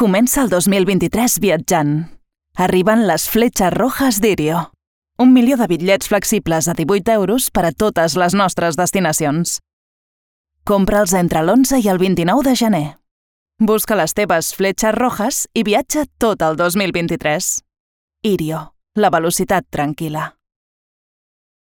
Comença el 2023 viatjant. Arriben les fletxes rojas d'Irio. Un milió de bitllets flexibles a 18 euros per a totes les nostres destinacions. Compra'ls entre l'11 i el 29 de gener. Busca les teves fletxes rojas i viatja tot el 2023. Irio, la velocitat tranquil·la.